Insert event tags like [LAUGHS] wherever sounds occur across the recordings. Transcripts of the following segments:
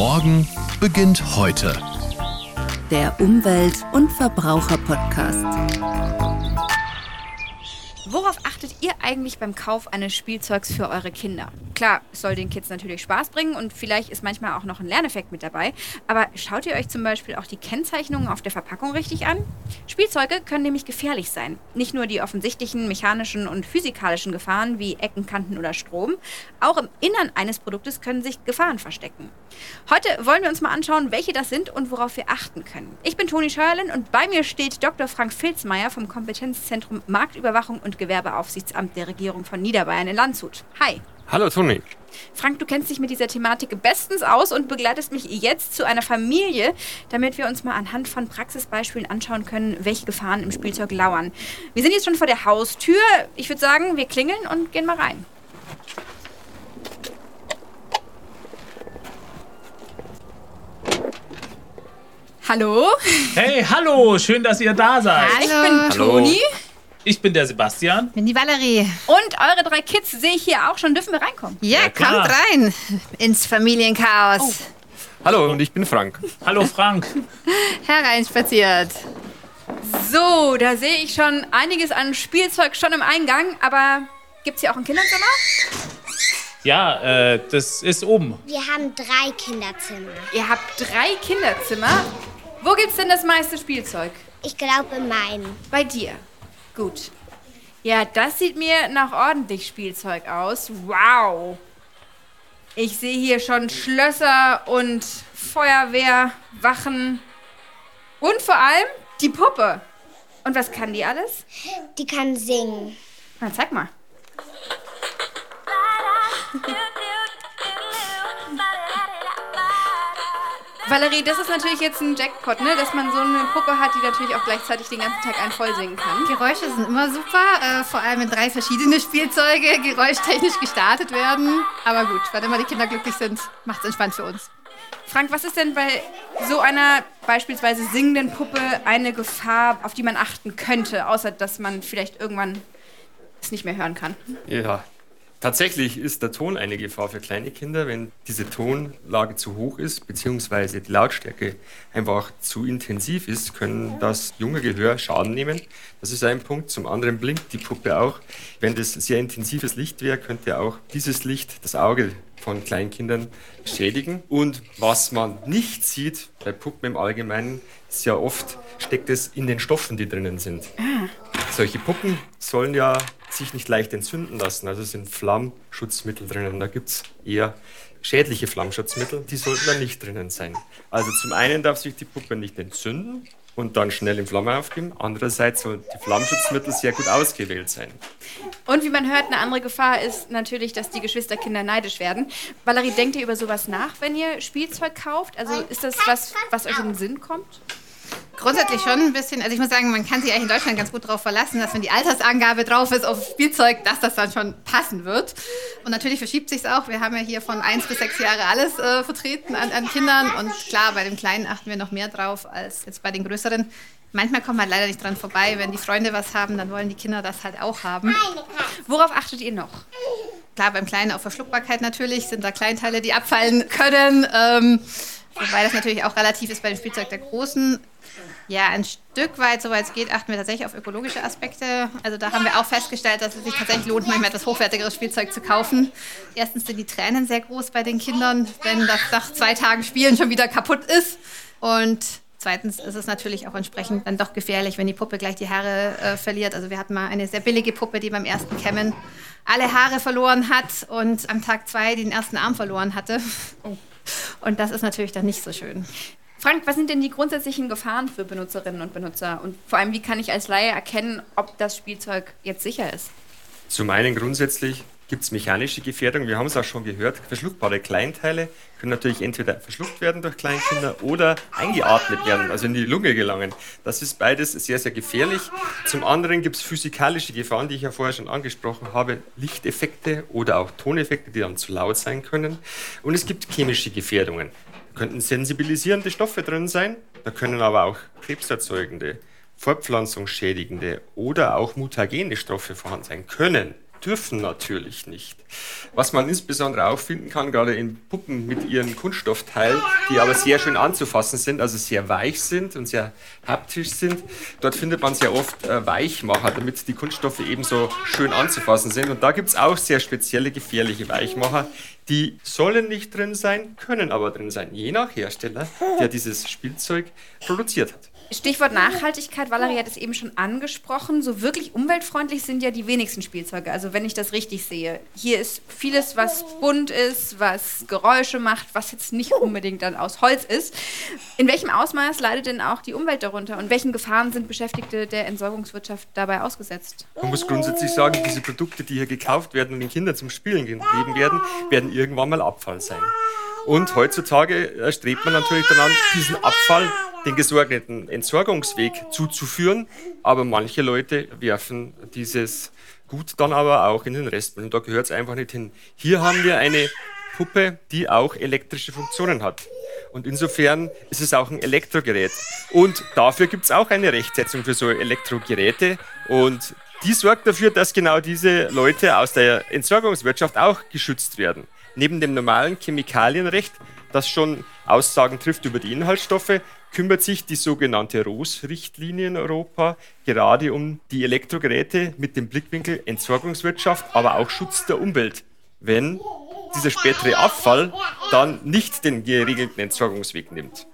Morgen beginnt heute. Der Umwelt- und Verbraucher-Podcast. Worauf achtet ihr eigentlich beim Kauf eines Spielzeugs für eure Kinder? Klar, es soll den Kids natürlich Spaß bringen und vielleicht ist manchmal auch noch ein Lerneffekt mit dabei. Aber schaut ihr euch zum Beispiel auch die Kennzeichnungen auf der Verpackung richtig an? Spielzeuge können nämlich gefährlich sein. Nicht nur die offensichtlichen mechanischen und physikalischen Gefahren wie Ecken, Kanten oder Strom. Auch im Innern eines Produktes können sich Gefahren verstecken. Heute wollen wir uns mal anschauen, welche das sind und worauf wir achten können. Ich bin Toni Scheuerlin und bei mir steht Dr. Frank Filzmeier vom Kompetenzzentrum Marktüberwachung und Gewerbeaufsichtsamt der Regierung von Niederbayern in Landshut. Hi. Hallo Toni. Frank, du kennst dich mit dieser Thematik bestens aus und begleitest mich jetzt zu einer Familie, damit wir uns mal anhand von Praxisbeispielen anschauen können, welche Gefahren im Spielzeug lauern. Wir sind jetzt schon vor der Haustür. Ich würde sagen, wir klingeln und gehen mal rein. Hallo? Hey, hallo, schön, dass ihr da seid. Ich bin Hallo. Toni. Ich bin der Sebastian. bin die Valerie. Und eure drei Kids sehe ich hier auch schon. Dürfen wir reinkommen? Ja, Ja, klar. kommt rein ins Familienchaos. Hallo und ich bin Frank. Hallo Frank. [LAUGHS] Hereinspaziert. So, da sehe ich schon einiges an Spielzeug schon im Eingang. Aber gibt es hier auch ein Kinderzimmer? Ja, äh, das ist oben. Wir haben drei Kinderzimmer. Ihr habt drei Kinderzimmer. Wo gibt's denn das meiste Spielzeug? Ich glaube in meinen. Bei dir. Gut. Ja, das sieht mir nach ordentlich Spielzeug aus. Wow. Ich sehe hier schon Schlösser und Feuerwehrwachen. Und vor allem die Puppe. Und was kann die alles? Die kann singen. Na, zeig mal. [LAUGHS] Valerie, das ist natürlich jetzt ein Jackpot, ne? Dass man so eine Puppe hat, die natürlich auch gleichzeitig den ganzen Tag einen voll singen kann. Geräusche sind immer super, äh, vor allem wenn drei verschiedene Spielzeuge [LAUGHS] geräuschtechnisch gestartet werden. Aber gut, wenn immer die Kinder glücklich sind, macht's entspannt für uns. Frank, was ist denn bei so einer beispielsweise singenden Puppe eine Gefahr, auf die man achten könnte, außer dass man vielleicht irgendwann es nicht mehr hören kann? Ja, tatsächlich ist der Ton eine Gefahr für kleine Kinder, wenn diese Tonlage zu hoch ist, beziehungsweise die Lautstärke einfach zu intensiv ist, können das junge Gehör Schaden nehmen. Das ist ein Punkt. Zum anderen blinkt die Puppe auch. Wenn das sehr intensives Licht wäre, könnte auch dieses Licht das Auge von Kleinkindern schädigen. Und was man nicht sieht bei Puppen im Allgemeinen, ja oft, steckt es in den Stoffen, die drinnen sind. Solche Puppen sollen ja sich nicht leicht entzünden lassen. Also sind Flammschutzmittel drinnen. Da gibt es eher schädliche Flammschutzmittel, die sollten da nicht drinnen sein. Also zum einen darf sich die Puppe nicht entzünden und dann schnell in Flamme aufgeben. Andererseits soll die Flammschutzmittel sehr gut ausgewählt sein. Und wie man hört, eine andere Gefahr ist natürlich, dass die Geschwisterkinder neidisch werden. Valerie, denkt ihr über sowas nach, wenn ihr Spielzeug kauft? Also ist das was, was euch in den Sinn kommt? Grundsätzlich schon ein bisschen, also ich muss sagen, man kann sich eigentlich in Deutschland ganz gut darauf verlassen, dass wenn die Altersangabe drauf ist auf Spielzeug, dass das dann schon passen wird. Und natürlich verschiebt sich auch. Wir haben ja hier von eins bis sechs Jahre alles äh, vertreten an, an Kindern. Und klar, bei dem Kleinen achten wir noch mehr drauf als jetzt bei den Größeren. Manchmal kommt man leider nicht dran vorbei. Wenn die Freunde was haben, dann wollen die Kinder das halt auch haben. Worauf achtet ihr noch? Klar, beim Kleinen auf Verschluckbarkeit natürlich sind da Kleinteile, die abfallen können. Ähm, wobei das natürlich auch relativ ist bei dem Spielzeug der Großen. Ja, ein Stück weit, soweit es geht, achten wir tatsächlich auf ökologische Aspekte. Also da haben wir auch festgestellt, dass es sich tatsächlich lohnt, manchmal etwas hochwertigeres Spielzeug zu kaufen. Erstens sind die Tränen sehr groß bei den Kindern, wenn das nach zwei Tagen Spielen schon wieder kaputt ist. Und zweitens ist es natürlich auch entsprechend dann doch gefährlich, wenn die Puppe gleich die Haare äh, verliert. Also wir hatten mal eine sehr billige Puppe, die beim ersten Kämmen alle Haare verloren hat und am Tag zwei den ersten Arm verloren hatte. Und das ist natürlich dann nicht so schön. Frank, was sind denn die grundsätzlichen Gefahren für Benutzerinnen und Benutzer? Und vor allem, wie kann ich als Laie erkennen, ob das Spielzeug jetzt sicher ist? Zum einen grundsätzlich gibt es mechanische Gefährdung. Wir haben es auch schon gehört. Verschluckbare Kleinteile können natürlich entweder verschluckt werden durch Kleinkinder oder eingeatmet werden, also in die Lunge gelangen. Das ist beides sehr, sehr gefährlich. Zum anderen gibt es physikalische Gefahren, die ich ja vorher schon angesprochen habe. Lichteffekte oder auch Toneffekte, die dann zu laut sein können. Und es gibt chemische Gefährdungen. Könnten sensibilisierende Stoffe drin sein. Da können aber auch krebserzeugende, fortpflanzungsschädigende oder auch mutagene Stoffe vorhanden sein können. Dürfen natürlich nicht. Was man insbesondere auch finden kann, gerade in Puppen mit ihren Kunststoffteilen, die aber sehr schön anzufassen sind, also sehr weich sind und sehr haptisch sind, dort findet man sehr oft äh, Weichmacher, damit die Kunststoffe ebenso schön anzufassen sind. Und da gibt es auch sehr spezielle gefährliche Weichmacher, die sollen nicht drin sein, können aber drin sein, je nach Hersteller, der dieses Spielzeug produziert hat. Stichwort Nachhaltigkeit, Valerie hat es eben schon angesprochen. So wirklich umweltfreundlich sind ja die wenigsten Spielzeuge. Also wenn ich das richtig sehe. Hier ist vieles, was bunt ist, was Geräusche macht, was jetzt nicht unbedingt dann aus Holz ist. In welchem Ausmaß leidet denn auch die Umwelt darunter? Und welchen Gefahren sind Beschäftigte der Entsorgungswirtschaft dabei ausgesetzt? Man muss grundsätzlich sagen, diese Produkte, die hier gekauft werden und den Kindern zum Spielen gegeben werden, werden irgendwann mal Abfall sein. Und heutzutage strebt man natürlich daran, diesen Abfall den gesorgten Entsorgungsweg zuzuführen. Aber manche Leute werfen dieses Gut dann aber auch in den Restmüll. Und da gehört es einfach nicht hin. Hier haben wir eine Puppe, die auch elektrische Funktionen hat. Und insofern ist es auch ein Elektrogerät. Und dafür gibt es auch eine Rechtsetzung für so Elektrogeräte. Und die sorgt dafür, dass genau diese Leute aus der Entsorgungswirtschaft auch geschützt werden. Neben dem normalen Chemikalienrecht, das schon Aussagen trifft über die Inhaltsstoffe, kümmert sich die sogenannte ROS-Richtlinie in Europa gerade um die Elektrogeräte mit dem Blickwinkel Entsorgungswirtschaft, aber auch Schutz der Umwelt. Wenn dieser spätere Abfall dann nicht den geregelten Entsorgungsweg nimmt.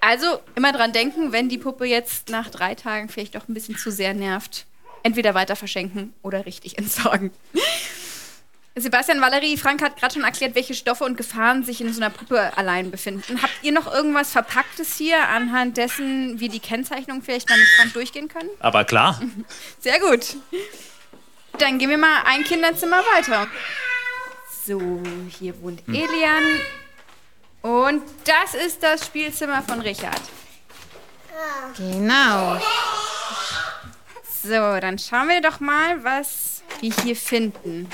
Also immer dran denken, wenn die Puppe jetzt nach drei Tagen vielleicht doch ein bisschen zu sehr nervt, entweder weiter verschenken oder richtig entsorgen. Sebastian, Valerie, Frank hat gerade schon erklärt, welche Stoffe und Gefahren sich in so einer Puppe allein befinden. Habt ihr noch irgendwas Verpacktes hier, anhand dessen wir die Kennzeichnung vielleicht mal mit Frank durchgehen können? Aber klar. [LAUGHS] Sehr gut. Dann gehen wir mal ein Kinderzimmer weiter. So, hier wohnt Hm. Elian. Und das ist das Spielzimmer von Richard. Genau. So, dann schauen wir doch mal, was wir hier finden.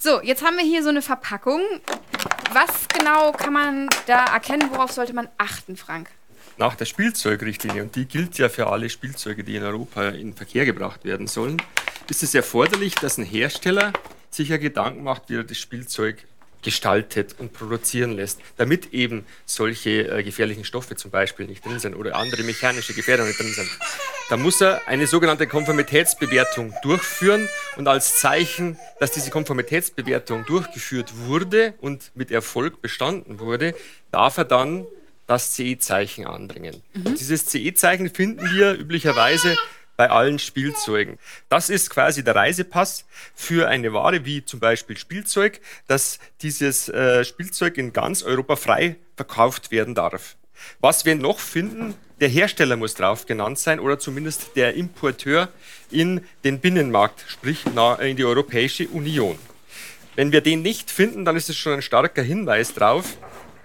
So, jetzt haben wir hier so eine Verpackung. Was genau kann man da erkennen? Worauf sollte man achten, Frank? Nach der Spielzeugrichtlinie, und die gilt ja für alle Spielzeuge, die in Europa in Verkehr gebracht werden sollen, ist es erforderlich, dass ein Hersteller sich ja Gedanken macht, wie er das Spielzeug gestaltet und produzieren lässt, damit eben solche äh, gefährlichen Stoffe zum Beispiel nicht drin sind oder andere mechanische Gefährdungen nicht drin sind. Da muss er eine sogenannte Konformitätsbewertung durchführen und als Zeichen, dass diese Konformitätsbewertung durchgeführt wurde und mit Erfolg bestanden wurde, darf er dann das CE-Zeichen anbringen. Und dieses CE-Zeichen finden wir üblicherweise bei allen Spielzeugen. Das ist quasi der Reisepass für eine Ware wie zum Beispiel Spielzeug, dass dieses äh, Spielzeug in ganz Europa frei verkauft werden darf. Was wir noch finden, der Hersteller muss drauf genannt sein oder zumindest der Importeur in den Binnenmarkt, sprich in die Europäische Union. Wenn wir den nicht finden, dann ist es schon ein starker Hinweis darauf,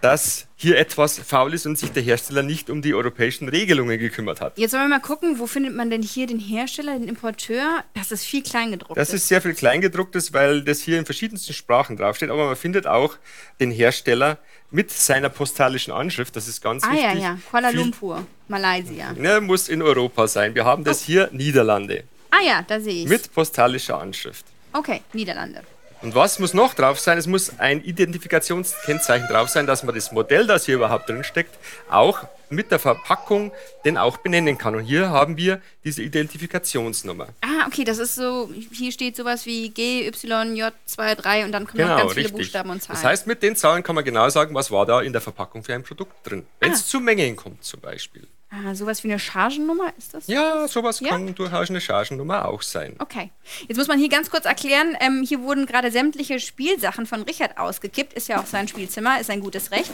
dass hier etwas faul ist und sich der Hersteller nicht um die europäischen Regelungen gekümmert hat. Jetzt wollen wir mal gucken, wo findet man denn hier den Hersteller, den Importeur? Das ist viel kleingedruckt. Das ist sehr viel Kleingedrucktes, weil das hier in verschiedensten Sprachen draufsteht, aber man findet auch den Hersteller mit seiner postalischen Anschrift, das ist ganz Ah wichtig. ja, ja. Kuala Lumpur, Malaysia. Ne, muss in Europa sein. Wir haben das hier Niederlande Ah ja, da sehe ich. mit postalischer Anschrift. Okay, Niederlande. Und was muss noch drauf sein? Es muss ein Identifikationskennzeichen drauf sein, dass man das Modell, das hier überhaupt drin steckt, auch mit der Verpackung denn auch benennen kann. Und hier haben wir diese Identifikationsnummer. Ah, okay, das ist so, hier steht sowas wie G, Y, J, 2, 3 und dann kommen noch Genau, ganz viele richtig. Buchstaben und Zahlen. Das heißt, mit den Zahlen kann man genau sagen, was war da in der Verpackung für ein Produkt drin. Wenn Ah. es zu Mengen kommt zum Beispiel. Ah, sowas wie eine Chargennummer ist das? Ja, sowas Ja? kann durchaus eine Chargennummer auch sein. Okay. Jetzt muss man hier ganz kurz erklären, ähm, hier wurden gerade sämtliche Spielsachen von Richard ausgekippt. Ist ja auch sein Spielzimmer, ist ein gutes Recht.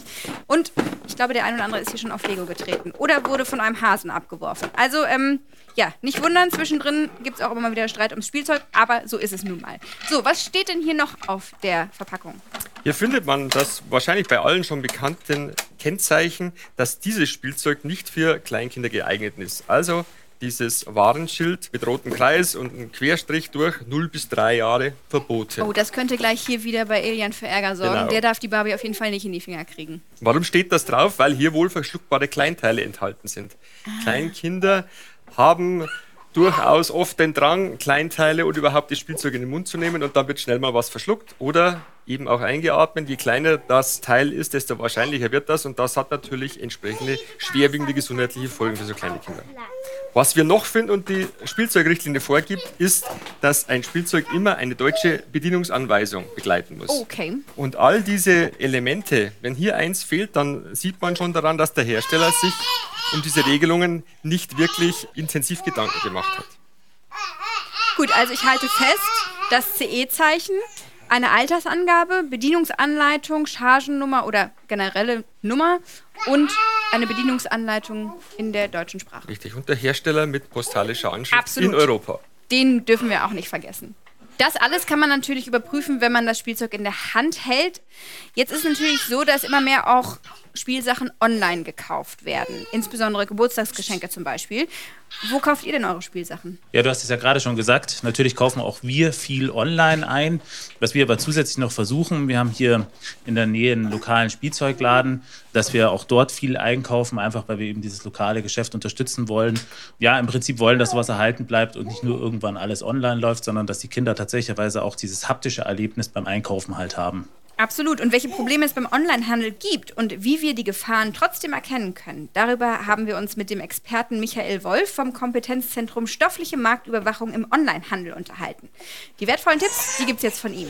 Und ich glaube, der ein oder andere ist hier schon auf Lego getreten. Oder wurde von einem Hasen abgeworfen. Also, ähm, ja, nicht wundern, zwischendrin gibt es auch immer wieder Streit ums Spielzeug, aber so ist es nun mal. So, was steht denn hier noch auf der Verpackung? Hier findet man das wahrscheinlich bei allen schon bekannten Kennzeichen, dass dieses Spielzeug nicht für Kleinkinder geeignet ist. Also dieses Warenschild mit rotem Kreis und einem Querstrich durch 0 bis 3 Jahre verboten. Oh, das könnte gleich hier wieder bei Alien für Ärger sorgen. Genau. Der darf die Barbie auf jeden Fall nicht in die Finger kriegen. Warum steht das drauf? Weil hier wohl verschluckbare Kleinteile enthalten sind. Kleinkinder haben durchaus oft den Drang, Kleinteile und überhaupt das Spielzeug in den Mund zu nehmen und dann wird schnell mal was verschluckt oder eben auch eingeatmet. Je kleiner das Teil ist, desto wahrscheinlicher wird das und das hat natürlich entsprechende schwerwiegende gesundheitliche Folgen für so kleine Kinder. Was wir noch finden und die Spielzeugrichtlinie vorgibt, ist, dass ein Spielzeug immer eine deutsche Bedienungsanweisung begleiten muss. Okay. Und all diese Elemente, wenn hier eins fehlt, dann sieht man schon daran, dass der Hersteller sich um diese Regelungen nicht wirklich intensiv Gedanken gemacht hat. Gut, also ich halte fest, das CE-Zeichen, eine Altersangabe, Bedienungsanleitung, Chargennummer oder generelle Nummer und eine Bedienungsanleitung in der deutschen Sprache. Richtig. Und der Hersteller mit postalischer Anschrift Absolut. in Europa. Den dürfen wir auch nicht vergessen. Das alles kann man natürlich überprüfen, wenn man das Spielzeug in der Hand hält. Jetzt ist natürlich so, dass immer mehr auch Spielsachen online gekauft werden. Insbesondere Geburtstagsgeschenke zum Beispiel. Wo kauft ihr denn eure Spielsachen? Ja, du hast es ja gerade schon gesagt. Natürlich kaufen auch wir viel online ein. Was wir aber zusätzlich noch versuchen, wir haben hier in der Nähe einen lokalen Spielzeugladen, dass wir auch dort viel einkaufen, einfach weil wir eben dieses lokale Geschäft unterstützen wollen. Ja, im Prinzip wollen, dass sowas erhalten bleibt und nicht nur irgendwann alles online läuft, sondern dass die Kinder tatsächlicherweise auch dieses haptische Erlebnis beim Einkaufen halt haben. Absolut. Und welche Probleme es beim Onlinehandel gibt und wie wir die Gefahren trotzdem erkennen können, darüber haben wir uns mit dem Experten Michael Wolf vom Kompetenzzentrum Stoffliche Marktüberwachung im Onlinehandel unterhalten. Die wertvollen Tipps, die gibt es jetzt von ihm.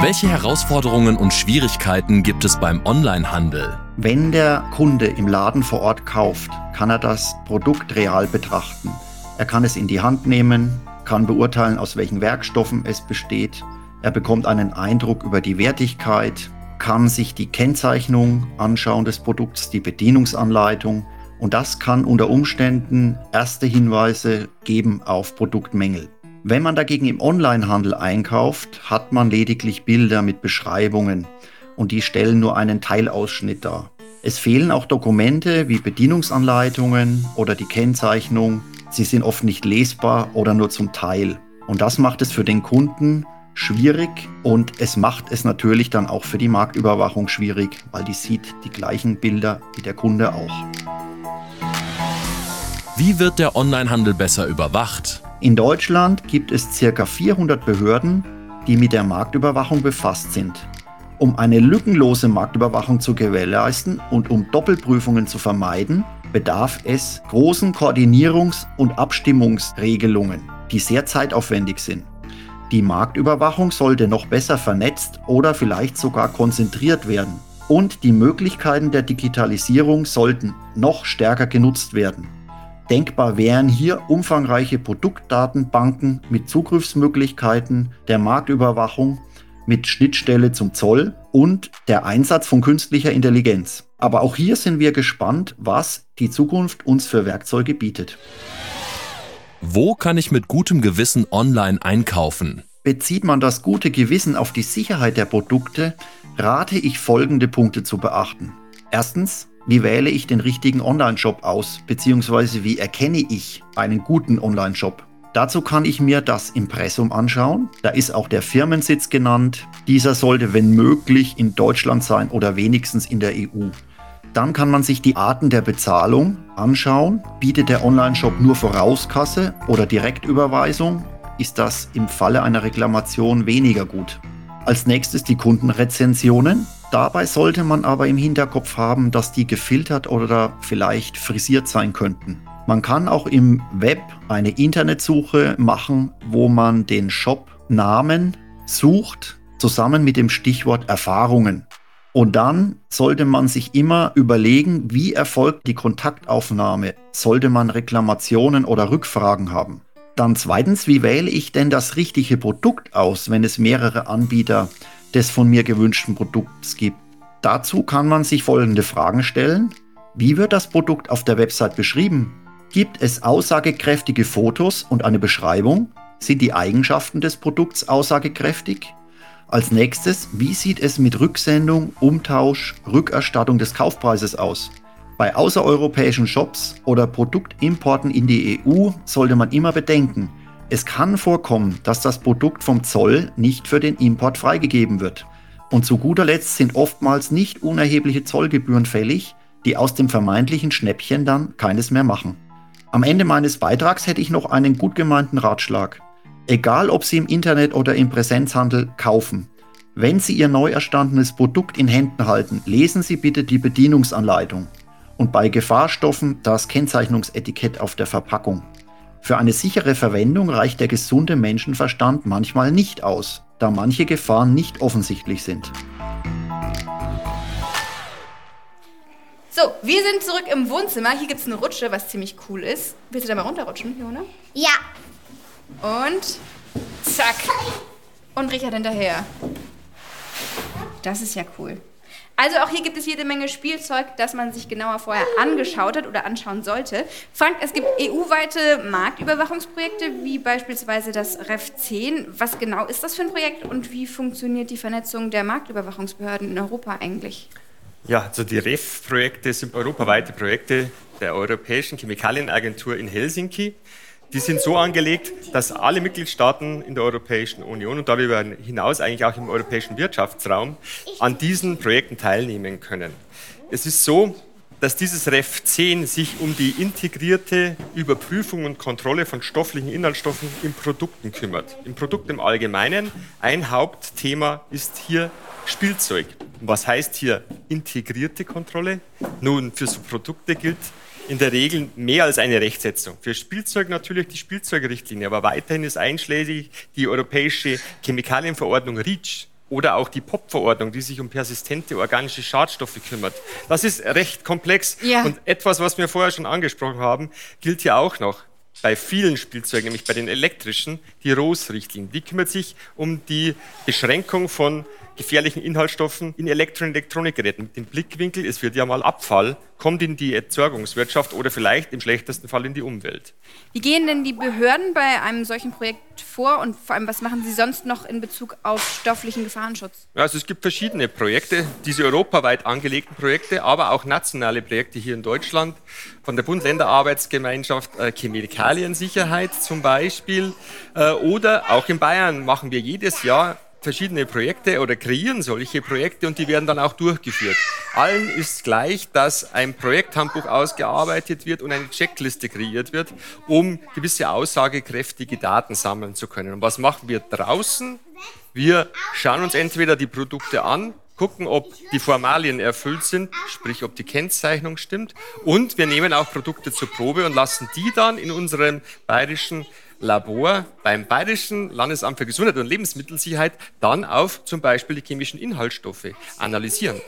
Welche Herausforderungen und Schwierigkeiten gibt es beim Onlinehandel? Wenn der Kunde im Laden vor Ort kauft, kann er das Produkt real betrachten. Er kann es in die Hand nehmen, kann beurteilen, aus welchen Werkstoffen es besteht. Er bekommt einen Eindruck über die Wertigkeit, kann sich die Kennzeichnung anschauen des Produkts, die Bedienungsanleitung und das kann unter Umständen erste Hinweise geben auf Produktmängel. Wenn man dagegen im Onlinehandel einkauft, hat man lediglich Bilder mit Beschreibungen und die stellen nur einen Teilausschnitt dar. Es fehlen auch Dokumente wie Bedienungsanleitungen oder die Kennzeichnung. Sie sind oft nicht lesbar oder nur zum Teil. Und das macht es für den Kunden schwierig und es macht es natürlich dann auch für die Marktüberwachung schwierig, weil die sieht die gleichen Bilder wie der Kunde auch. Wie wird der Onlinehandel besser überwacht? In Deutschland gibt es ca. 400 Behörden, die mit der Marktüberwachung befasst sind. Um eine lückenlose Marktüberwachung zu gewährleisten und um Doppelprüfungen zu vermeiden, bedarf es großen Koordinierungs- und Abstimmungsregelungen, die sehr zeitaufwendig sind. Die Marktüberwachung sollte noch besser vernetzt oder vielleicht sogar konzentriert werden. Und die Möglichkeiten der Digitalisierung sollten noch stärker genutzt werden. Denkbar wären hier umfangreiche Produktdatenbanken mit Zugriffsmöglichkeiten der Marktüberwachung mit Schnittstelle zum Zoll und der Einsatz von künstlicher Intelligenz. Aber auch hier sind wir gespannt, was die Zukunft uns für Werkzeuge bietet. Wo kann ich mit gutem Gewissen online einkaufen? Bezieht man das gute Gewissen auf die Sicherheit der Produkte, rate ich folgende Punkte zu beachten. Erstens, wie wähle ich den richtigen Online-Shop aus, beziehungsweise wie erkenne ich einen guten Online-Shop? Dazu kann ich mir das Impressum anschauen. Da ist auch der Firmensitz genannt. Dieser sollte, wenn möglich, in Deutschland sein oder wenigstens in der EU. Dann kann man sich die Arten der Bezahlung anschauen. Bietet der Online-Shop nur Vorauskasse oder Direktüberweisung? Ist das im Falle einer Reklamation weniger gut? Als nächstes die Kundenrezensionen. Dabei sollte man aber im Hinterkopf haben, dass die gefiltert oder vielleicht frisiert sein könnten. Man kann auch im Web eine Internetsuche machen, wo man den Shop-Namen sucht, zusammen mit dem Stichwort Erfahrungen. Und dann sollte man sich immer überlegen, wie erfolgt die Kontaktaufnahme, sollte man Reklamationen oder Rückfragen haben. Dann zweitens, wie wähle ich denn das richtige Produkt aus, wenn es mehrere Anbieter des von mir gewünschten Produkts gibt? Dazu kann man sich folgende Fragen stellen. Wie wird das Produkt auf der Website beschrieben? Gibt es aussagekräftige Fotos und eine Beschreibung? Sind die Eigenschaften des Produkts aussagekräftig? Als nächstes, wie sieht es mit Rücksendung, Umtausch, Rückerstattung des Kaufpreises aus? Bei außereuropäischen Shops oder Produktimporten in die EU sollte man immer bedenken, es kann vorkommen, dass das Produkt vom Zoll nicht für den Import freigegeben wird. Und zu guter Letzt sind oftmals nicht unerhebliche Zollgebühren fällig, die aus dem vermeintlichen Schnäppchen dann keines mehr machen. Am Ende meines Beitrags hätte ich noch einen gut gemeinten Ratschlag. Egal, ob Sie im Internet oder im Präsenzhandel kaufen. Wenn Sie Ihr neu erstandenes Produkt in Händen halten, lesen Sie bitte die Bedienungsanleitung und bei Gefahrstoffen das Kennzeichnungsetikett auf der Verpackung. Für eine sichere Verwendung reicht der gesunde Menschenverstand manchmal nicht aus, da manche Gefahren nicht offensichtlich sind. So, wir sind zurück im Wohnzimmer. Hier gibt es eine Rutsche, was ziemlich cool ist. Willst du da mal runterrutschen, Jona? Ja. Und zack. Und Richard hinterher. Das ist ja cool. Also auch hier gibt es jede Menge Spielzeug, das man sich genauer vorher angeschaut hat oder anschauen sollte. Frank, es gibt EU-weite Marktüberwachungsprojekte, wie beispielsweise das REF 10. Was genau ist das für ein Projekt und wie funktioniert die Vernetzung der Marktüberwachungsbehörden in Europa eigentlich? Ja, also die REF-Projekte sind europaweite Projekte der Europäischen Chemikalienagentur in Helsinki. Die sind so angelegt, dass alle Mitgliedstaaten in der Europäischen Union und darüber hinaus eigentlich auch im europäischen Wirtschaftsraum an diesen Projekten teilnehmen können. Es ist so, dass dieses REF 10 sich um die integrierte Überprüfung und Kontrolle von stofflichen Inhaltsstoffen in Produkten kümmert. Im Produkt im Allgemeinen. Ein Hauptthema ist hier Spielzeug. Was heißt hier integrierte Kontrolle? Nun, für so Produkte gilt in der Regel mehr als eine Rechtsetzung. Für Spielzeug natürlich die Spielzeugrichtlinie, aber weiterhin ist einschlägig die europäische Chemikalienverordnung REACH oder auch die POP-Verordnung, die sich um persistente organische Schadstoffe kümmert. Das ist recht komplex. Ja. Und etwas, was wir vorher schon angesprochen haben, gilt hier auch noch bei vielen Spielzeugen, nämlich bei den elektrischen, die ROS-Richtlinie. Die kümmert sich um die Beschränkung von gefährlichen Inhaltsstoffen in Elektro- und Elektronikgeräten. Mit dem Blickwinkel, es wird ja mal Abfall, kommt in die Entsorgungswirtschaft oder vielleicht im schlechtesten Fall in die Umwelt. Wie gehen denn die Behörden bei einem solchen Projekt vor und vor allem, was machen sie sonst noch in Bezug auf stofflichen Gefahrenschutz? Also es gibt verschiedene Projekte, diese europaweit angelegten Projekte, aber auch nationale Projekte hier in Deutschland, von der Bund-Länder-Arbeitsgemeinschaft äh, Chemikaliensicherheit zum Beispiel äh, oder auch in Bayern machen wir jedes Jahr verschiedene Projekte oder kreieren solche Projekte und die werden dann auch durchgeführt. Allen ist gleich, dass ein Projekthandbuch ausgearbeitet wird und eine Checkliste kreiert wird, um gewisse aussagekräftige Daten sammeln zu können. Und was machen wir draußen? Wir schauen uns entweder die Produkte an, gucken, ob die Formalien erfüllt sind, sprich ob die Kennzeichnung stimmt. Und wir nehmen auch Produkte zur Probe und lassen die dann in unserem bayerischen Labor beim Bayerischen Landesamt für Gesundheit und Lebensmittelsicherheit dann auf zum Beispiel die chemischen Inhaltsstoffe analysieren.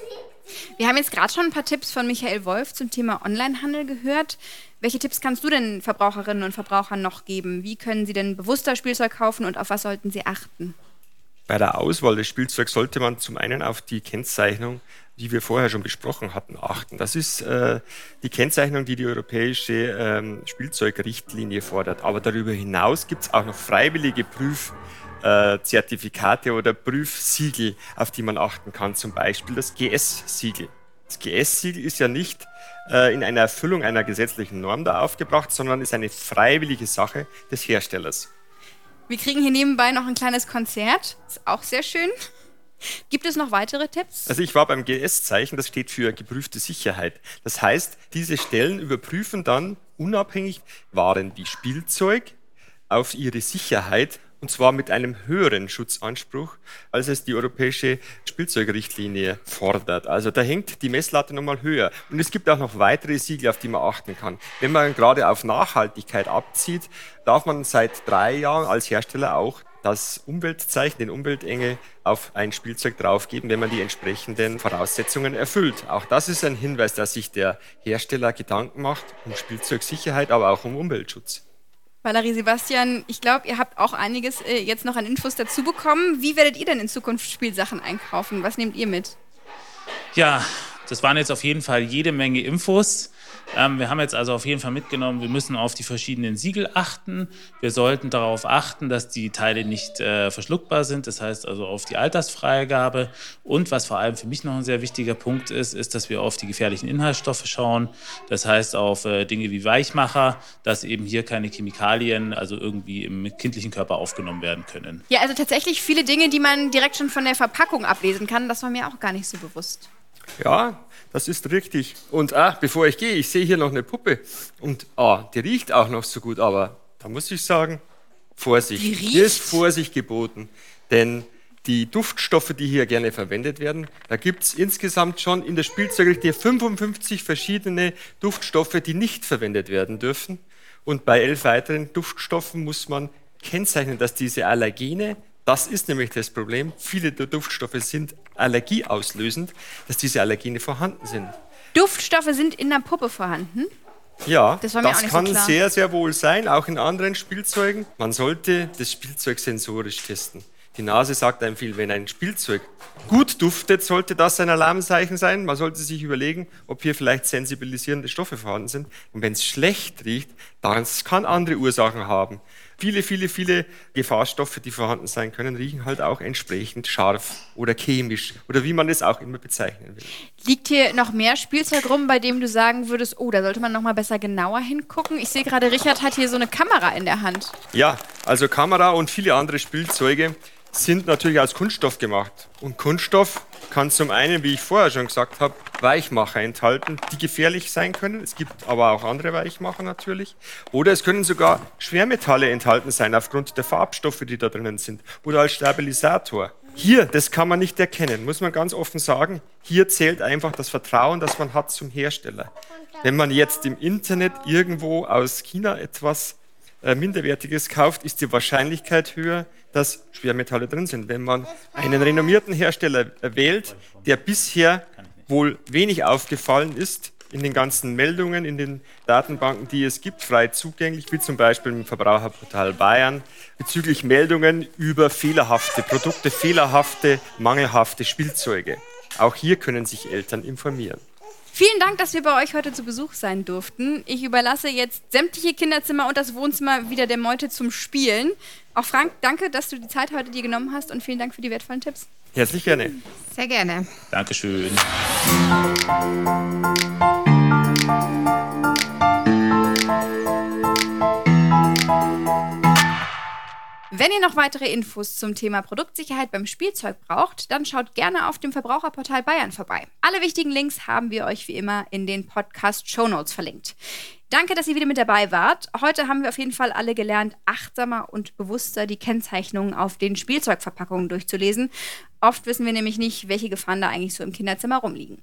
Wir haben jetzt gerade schon ein paar Tipps von Michael Wolf zum Thema Onlinehandel gehört. Welche Tipps kannst du denn Verbraucherinnen und Verbrauchern noch geben? Wie können sie denn bewusster Spielzeug kaufen und auf was sollten sie achten? Bei der Auswahl des Spielzeugs sollte man zum einen auf die Kennzeichnung die wir vorher schon besprochen hatten, achten. Das ist äh, die Kennzeichnung, die die europäische ähm, Spielzeugrichtlinie fordert. Aber darüber hinaus gibt es auch noch freiwillige Prüfzertifikate äh, oder Prüfsiegel, auf die man achten kann. Zum Beispiel das GS-Siegel. Das GS-Siegel ist ja nicht äh, in einer Erfüllung einer gesetzlichen Norm da aufgebracht, sondern ist eine freiwillige Sache des Herstellers. Wir kriegen hier nebenbei noch ein kleines Konzert. Ist auch sehr schön. Gibt es noch weitere Tipps? Also ich war beim GS-Zeichen, das steht für geprüfte Sicherheit. Das heißt, diese Stellen überprüfen dann unabhängig, waren die Spielzeug auf ihre Sicherheit und zwar mit einem höheren Schutzanspruch, als es die europäische Spielzeugrichtlinie fordert. Also da hängt die Messlatte nochmal höher. Und es gibt auch noch weitere Siegel, auf die man achten kann. Wenn man gerade auf Nachhaltigkeit abzieht, darf man seit drei Jahren als Hersteller auch das Umweltzeichen, den Umweltengel auf ein Spielzeug draufgeben, wenn man die entsprechenden Voraussetzungen erfüllt. Auch das ist ein Hinweis, dass sich der Hersteller Gedanken macht um Spielzeugsicherheit, aber auch um Umweltschutz. Valerie Sebastian, ich glaube, ihr habt auch einiges äh, jetzt noch an Infos dazu bekommen. Wie werdet ihr denn in Zukunft Spielsachen einkaufen? Was nehmt ihr mit? Ja, das waren jetzt auf jeden Fall jede Menge Infos. Ähm, wir haben jetzt also auf jeden Fall mitgenommen, wir müssen auf die verschiedenen Siegel achten. Wir sollten darauf achten, dass die Teile nicht äh, verschluckbar sind, das heißt also auf die Altersfreigabe. Und was vor allem für mich noch ein sehr wichtiger Punkt ist, ist, dass wir auf die gefährlichen Inhaltsstoffe schauen. Das heißt auf äh, Dinge wie Weichmacher, dass eben hier keine Chemikalien, also irgendwie im kindlichen Körper aufgenommen werden können. Ja, also tatsächlich viele Dinge, die man direkt schon von der Verpackung ablesen kann. Das war mir auch gar nicht so bewusst. Ja, das ist richtig. Und ah, bevor ich gehe, ich sehe hier noch eine Puppe. Und ah, die riecht auch noch so gut, aber da muss ich sagen, Vorsicht. Die riecht? Hier ist Vorsicht geboten. Denn die Duftstoffe, die hier gerne verwendet werden, da gibt es insgesamt schon in der Spielzeugrichtlinie 55 verschiedene Duftstoffe, die nicht verwendet werden dürfen. Und bei elf weiteren Duftstoffen muss man kennzeichnen, dass diese Allergene, das ist nämlich das Problem, viele der Duftstoffe sind allergieauslösend, dass diese Allergene vorhanden sind. Duftstoffe sind in der Puppe vorhanden. Ja, Das so kann klar. sehr, sehr wohl sein, auch in anderen Spielzeugen. Man sollte das Spielzeug sensorisch testen. Die Nase sagt einem viel, wenn ein Spielzeug gut duftet, sollte das ein Alarmzeichen sein. Man sollte sich überlegen, ob hier vielleicht sensibilisierende Stoffe vorhanden sind. Und wenn es schlecht riecht, das kann andere Ursachen haben. Viele, viele, viele Gefahrstoffe, die vorhanden sein können, riechen halt auch entsprechend scharf oder chemisch oder wie man es auch immer bezeichnen will. Liegt hier noch mehr Spielzeug rum, bei dem du sagen würdest, oh, da sollte man noch mal besser genauer hingucken? Ich sehe gerade, Richard hat hier so eine Kamera in der Hand. Ja, also Kamera und viele andere Spielzeuge sind natürlich aus Kunststoff gemacht. Und Kunststoff kann zum einen, wie ich vorher schon gesagt habe, Weichmacher enthalten, die gefährlich sein können. Es gibt aber auch andere Weichmacher natürlich. Oder es können sogar Schwermetalle enthalten sein aufgrund der Farbstoffe, die da drinnen sind. Oder als Stabilisator. Hier, das kann man nicht erkennen, muss man ganz offen sagen. Hier zählt einfach das Vertrauen, das man hat zum Hersteller. Wenn man jetzt im Internet irgendwo aus China etwas äh, Minderwertiges kauft, ist die Wahrscheinlichkeit höher, dass Schwermetalle drin sind. Wenn man einen renommierten Hersteller äh, wählt, der bisher wohl wenig aufgefallen ist, in den ganzen Meldungen, in den Datenbanken, die es gibt, frei zugänglich, wie zum Beispiel im Verbraucherportal Bayern, bezüglich Meldungen über fehlerhafte Produkte, fehlerhafte, mangelhafte Spielzeuge. Auch hier können sich Eltern informieren. Vielen Dank, dass wir bei euch heute zu Besuch sein durften. Ich überlasse jetzt sämtliche Kinderzimmer und das Wohnzimmer wieder der Meute zum Spielen. Auch Frank, danke, dass du die Zeit heute dir genommen hast und vielen Dank für die wertvollen Tipps. Herzlich gerne. Sehr gerne. Dankeschön. Wenn ihr noch weitere Infos zum Thema Produktsicherheit beim Spielzeug braucht, dann schaut gerne auf dem Verbraucherportal Bayern vorbei. Alle wichtigen Links haben wir euch wie immer in den Podcast Show Notes verlinkt. Danke, dass ihr wieder mit dabei wart. Heute haben wir auf jeden Fall alle gelernt, achtsamer und bewusster die Kennzeichnungen auf den Spielzeugverpackungen durchzulesen. Oft wissen wir nämlich nicht, welche Gefahren da eigentlich so im Kinderzimmer rumliegen.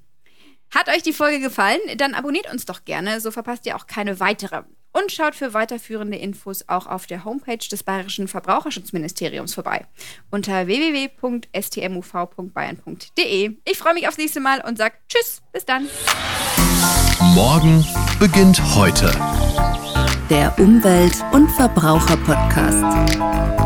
Hat euch die Folge gefallen? Dann abonniert uns doch gerne, so verpasst ihr auch keine weitere. Und schaut für weiterführende Infos auch auf der Homepage des Bayerischen Verbraucherschutzministeriums vorbei. Unter www.stmuv.bayern.de. Ich freue mich aufs nächste Mal und sage Tschüss, bis dann. Morgen beginnt heute. Der Umwelt- und Verbraucher-Podcast.